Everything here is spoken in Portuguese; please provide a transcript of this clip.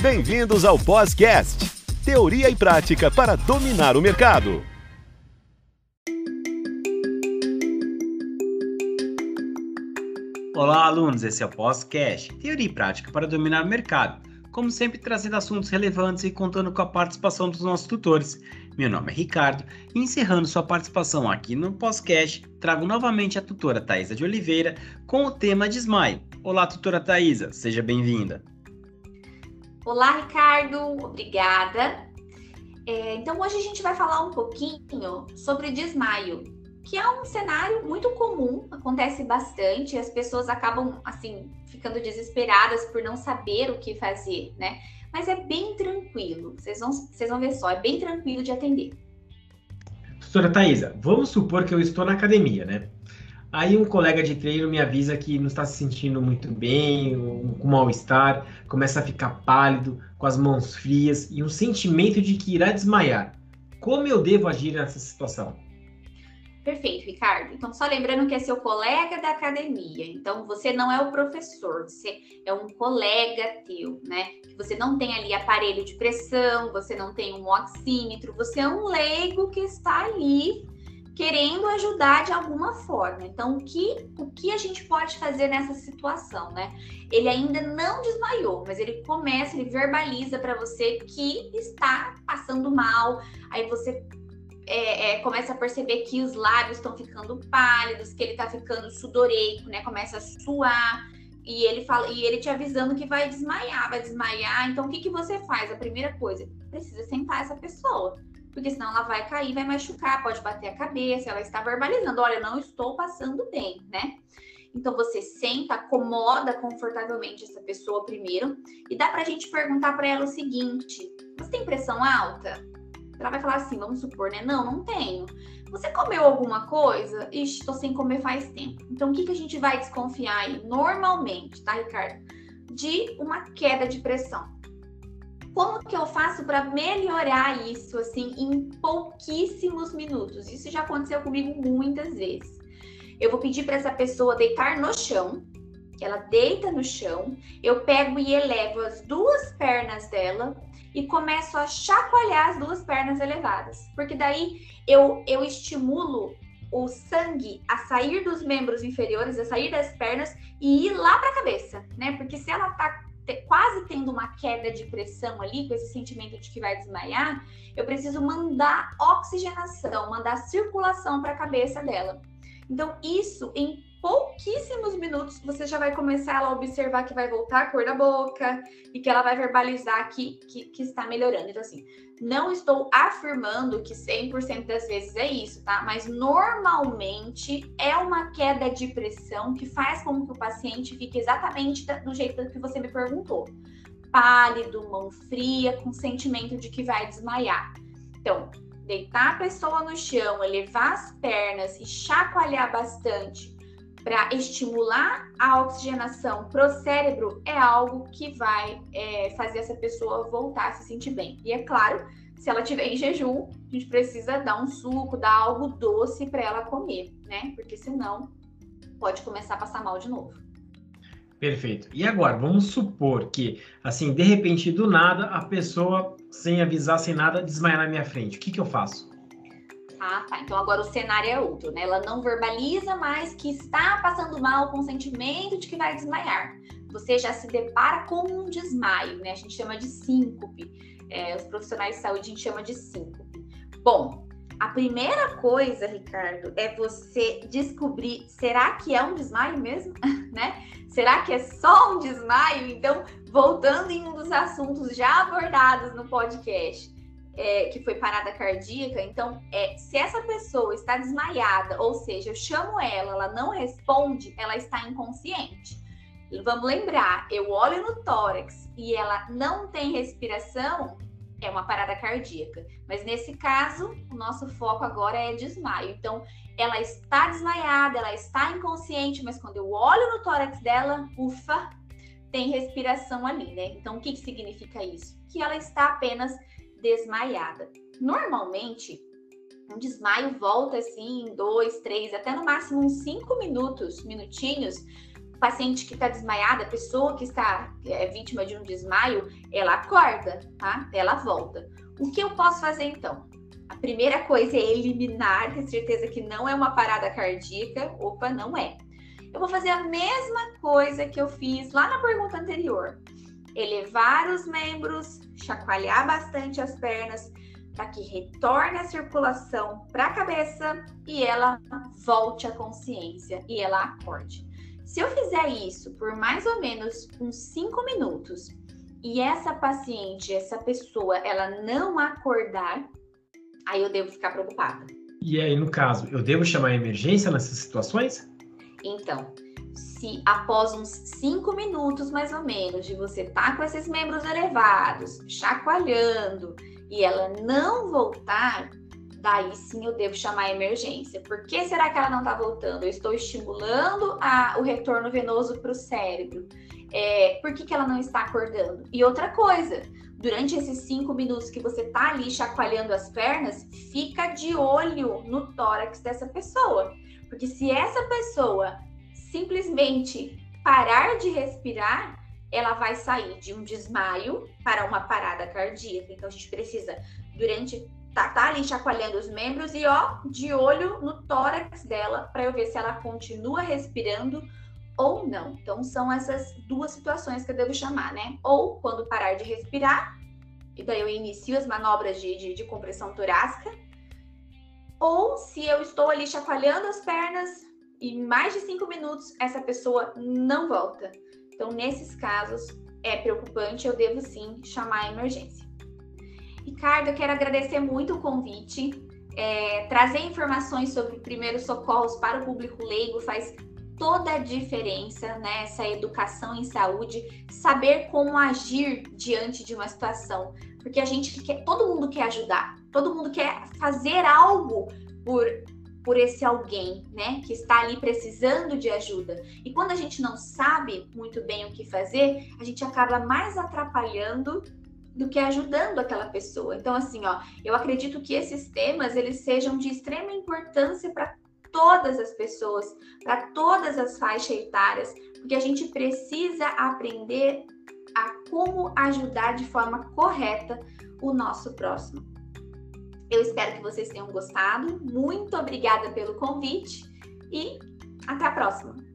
Bem-vindos ao Podcast, teoria e prática para dominar o mercado. Olá, alunos, esse é o Podcast, teoria e prática para dominar o mercado. Como sempre, trazendo assuntos relevantes e contando com a participação dos nossos tutores. Meu nome é Ricardo e encerrando sua participação aqui no podcast, trago novamente a tutora Thaisa de Oliveira com o tema desmaio. Olá, tutora Thaisa, seja bem-vinda. Olá, Ricardo, obrigada. É, então, hoje a gente vai falar um pouquinho sobre desmaio, que é um cenário muito comum, acontece bastante, as pessoas acabam, assim, ficando desesperadas por não saber o que fazer, né? Mas é bem tranquilo, vocês vão, vocês vão ver só, é bem tranquilo de atender. Doutora Thaisa, vamos supor que eu estou na academia, né? Aí um colega de treino me avisa que não está se sentindo muito bem, com mal-estar, começa a ficar pálido, com as mãos frias e um sentimento de que irá desmaiar. Como eu devo agir nessa situação? Perfeito, Ricardo. Então, só lembrando que é seu colega da academia. Então, você não é o professor, você é um colega teu, né? Você não tem ali aparelho de pressão, você não tem um oxímetro, você é um leigo que está ali querendo ajudar de alguma forma. Então, o que, o que a gente pode fazer nessa situação, né? Ele ainda não desmaiou, mas ele começa, ele verbaliza para você que está passando mal. Aí você é, é, começa a perceber que os lábios estão ficando pálidos, que ele está ficando sudoreico, né? Começa a suar. E ele fala, e ele te avisando que vai desmaiar, vai desmaiar. Então, o que, que você faz? A primeira coisa, precisa sentar essa pessoa porque senão ela vai cair, vai machucar, pode bater a cabeça, ela está verbalizando, olha, não estou passando bem, né? Então você senta, acomoda confortavelmente essa pessoa primeiro e dá pra gente perguntar para ela o seguinte: você tem pressão alta? Ela vai falar assim, vamos supor, né? Não, não tenho. Você comeu alguma coisa? Ixi, tô sem comer faz tempo. Então, o que, que a gente vai desconfiar aí? Normalmente, tá, Ricardo? De uma queda de pressão. Como que eu faço para melhorar isso assim em pouquíssimos minutos? Isso já aconteceu comigo muitas vezes. Eu vou pedir para essa pessoa deitar no chão, ela deita no chão, eu pego e elevo as duas pernas dela e começo a chacoalhar as duas pernas elevadas, porque daí eu, eu estimulo o sangue a sair dos membros inferiores, a sair das pernas e ir lá para a cabeça, né? Porque se ela tá quase tendo uma queda de pressão ali, com esse sentimento de que vai desmaiar, eu preciso mandar oxigenação, mandar circulação para a cabeça dela. Então, isso em pouquíssimos minutos você já vai começar a observar que vai voltar a cor da boca e que ela vai verbalizar que, que, que está melhorando. Então, assim, não estou afirmando que 100% das vezes é isso, tá? Mas normalmente é uma queda de pressão que faz com que o paciente fique exatamente do jeito que você me perguntou. Pálido, mão fria, com sentimento de que vai desmaiar. Então, deitar a pessoa no chão, elevar as pernas e chacoalhar bastante para estimular a oxigenação para o cérebro é algo que vai é, fazer essa pessoa voltar a se sentir bem. E é claro, se ela tiver em jejum, a gente precisa dar um suco, dar algo doce para ela comer, né? Porque senão pode começar a passar mal de novo. Perfeito. E agora, vamos supor que, assim, de repente, do nada, a pessoa, sem avisar, sem nada, desmaia na minha frente. O que, que eu faço? Ah, tá. Então agora o cenário é outro, né? Ela não verbaliza mais que está passando mal com o sentimento de que vai desmaiar. Você já se depara com um desmaio, né? A gente chama de síncope. É, os profissionais de saúde a gente chama de síncope. Bom, a primeira coisa, Ricardo, é você descobrir, será que é um desmaio mesmo, né? Será que é só um desmaio? Então, voltando em um dos assuntos já abordados no podcast, é, que foi parada cardíaca. Então, é, se essa pessoa está desmaiada, ou seja, eu chamo ela, ela não responde, ela está inconsciente. Vamos lembrar, eu olho no tórax e ela não tem respiração, é uma parada cardíaca. Mas nesse caso, o nosso foco agora é desmaio. Então, ela está desmaiada, ela está inconsciente, mas quando eu olho no tórax dela, ufa, tem respiração ali, né? Então, o que, que significa isso? Que ela está apenas desmaiada. Normalmente, um desmaio volta assim em dois, três, até no máximo uns cinco minutos, minutinhos, paciente que está desmaiada, a pessoa que está é, vítima de um desmaio, ela acorda, tá? Ela volta. O que eu posso fazer então? A primeira coisa é eliminar, ter certeza que não é uma parada cardíaca. Opa, não é. Eu vou fazer a mesma coisa que eu fiz lá na pergunta anterior. Elevar os membros, chacoalhar bastante as pernas para que retorne a circulação para a cabeça e ela volte à consciência e ela acorde. Se eu fizer isso por mais ou menos uns 5 minutos e essa paciente, essa pessoa, ela não acordar, aí eu devo ficar preocupada. E aí, no caso, eu devo chamar a emergência nessas situações? Então, se após uns 5 minutos mais ou menos de você estar tá com esses membros elevados, chacoalhando, e ela não voltar, daí sim eu devo chamar a emergência. Por que será que ela não está voltando? Eu estou estimulando a, o retorno venoso para o cérebro. É, por que, que ela não está acordando? E outra coisa, durante esses cinco minutos que você está ali chacoalhando as pernas, fica de olho no tórax dessa pessoa. Porque se essa pessoa simplesmente parar de respirar, ela vai sair de um desmaio para uma parada cardíaca. Então a gente precisa, durante tá, tá ali chacoalhando os membros e ó, de olho no tórax dela para eu ver se ela continua respirando ou não. Então são essas duas situações que eu devo chamar, né? Ou quando parar de respirar, e daí eu inicio as manobras de, de, de compressão torácica, ou se eu estou ali chacoalhando as pernas e mais de cinco minutos essa pessoa não volta. Então, nesses casos, é preocupante, eu devo sim chamar a emergência. Ricardo, eu quero agradecer muito o convite. É, trazer informações sobre primeiros socorros para o público leigo faz toda a diferença, né? Educação em saúde, saber como agir diante de uma situação, porque a gente quer, todo mundo quer ajudar, todo mundo quer fazer algo por por esse alguém, né, que está ali precisando de ajuda. E quando a gente não sabe muito bem o que fazer, a gente acaba mais atrapalhando do que ajudando aquela pessoa. Então, assim, ó, eu acredito que esses temas eles sejam de extrema importância para todas as pessoas, para todas as faixas etárias, porque a gente precisa aprender a como ajudar de forma correta o nosso próximo. Eu espero que vocês tenham gostado. Muito obrigada pelo convite e até a próxima!